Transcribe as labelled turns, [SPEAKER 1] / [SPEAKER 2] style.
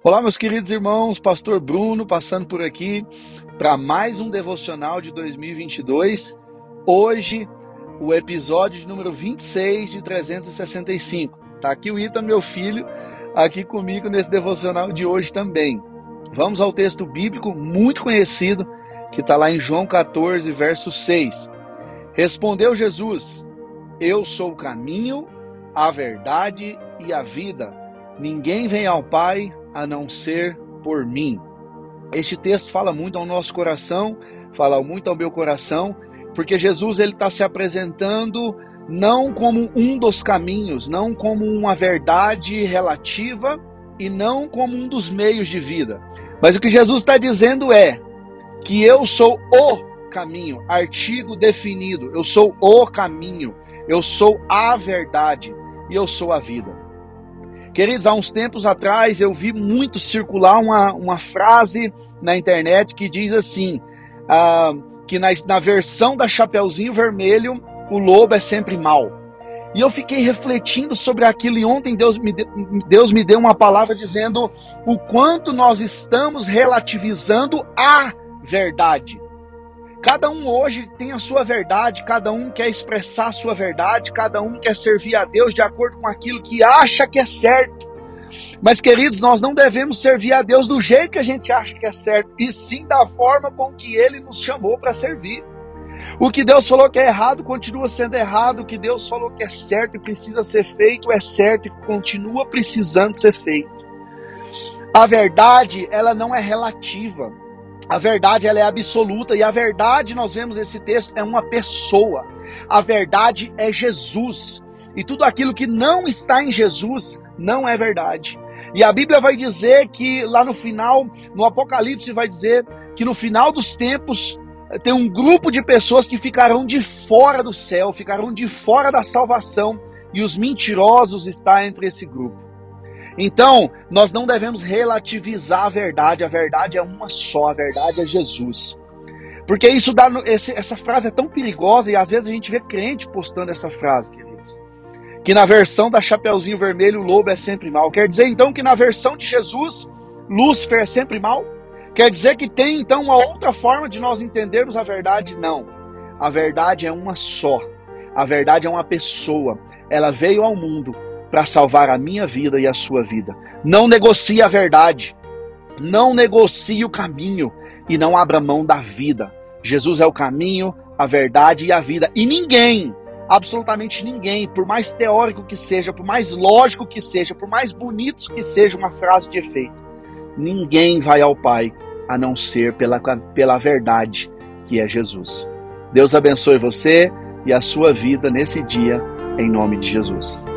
[SPEAKER 1] Olá, meus queridos irmãos, Pastor Bruno passando por aqui para mais um devocional de 2022. Hoje, o episódio número 26 de 365. Tá aqui o Ita, meu filho, aqui comigo nesse devocional de hoje também. Vamos ao texto bíblico muito conhecido que está lá em João 14, verso 6. Respondeu Jesus: Eu sou o caminho, a verdade e a vida. Ninguém vem ao Pai a não ser por mim. Este texto fala muito ao nosso coração, fala muito ao meu coração, porque Jesus ele está se apresentando não como um dos caminhos, não como uma verdade relativa e não como um dos meios de vida. Mas o que Jesus está dizendo é que eu sou o caminho, artigo definido, eu sou o caminho, eu sou a verdade e eu sou a vida. Queridos, há uns tempos atrás eu vi muito circular uma, uma frase na internet que diz assim: ah, que na, na versão da Chapeuzinho Vermelho, o lobo é sempre mal. E eu fiquei refletindo sobre aquilo, e ontem Deus me, Deus me deu uma palavra dizendo o quanto nós estamos relativizando a verdade. Cada um hoje tem a sua verdade, cada um quer expressar a sua verdade, cada um quer servir a Deus de acordo com aquilo que acha que é certo. Mas, queridos, nós não devemos servir a Deus do jeito que a gente acha que é certo, e sim da forma com que Ele nos chamou para servir. O que Deus falou que é errado continua sendo errado, o que Deus falou que é certo e precisa ser feito é certo e continua precisando ser feito. A verdade, ela não é relativa. A verdade ela é absoluta e a verdade, nós vemos esse texto, é uma pessoa. A verdade é Jesus. E tudo aquilo que não está em Jesus não é verdade. E a Bíblia vai dizer que lá no final, no Apocalipse, vai dizer que no final dos tempos eh, tem um grupo de pessoas que ficarão de fora do céu, ficarão de fora da salvação, e os mentirosos estão entre esse grupo. Então, nós não devemos relativizar a verdade, a verdade é uma só, a verdade é Jesus. Porque isso dá. Esse, essa frase é tão perigosa e às vezes a gente vê crente postando essa frase, queridos. Que na versão da Chapeuzinho Vermelho, o lobo é sempre mal. Quer dizer então que na versão de Jesus, Lúcifer é sempre mal? Quer dizer que tem então uma outra forma de nós entendermos a verdade? Não. A verdade é uma só. A verdade é uma pessoa. Ela veio ao mundo para salvar a minha vida e a sua vida. Não negocie a verdade, não negocie o caminho e não abra mão da vida. Jesus é o caminho, a verdade e a vida. E ninguém, absolutamente ninguém, por mais teórico que seja, por mais lógico que seja, por mais bonito que seja uma frase de efeito, ninguém vai ao Pai a não ser pela, pela verdade que é Jesus. Deus abençoe você e a sua vida nesse dia, em nome de Jesus.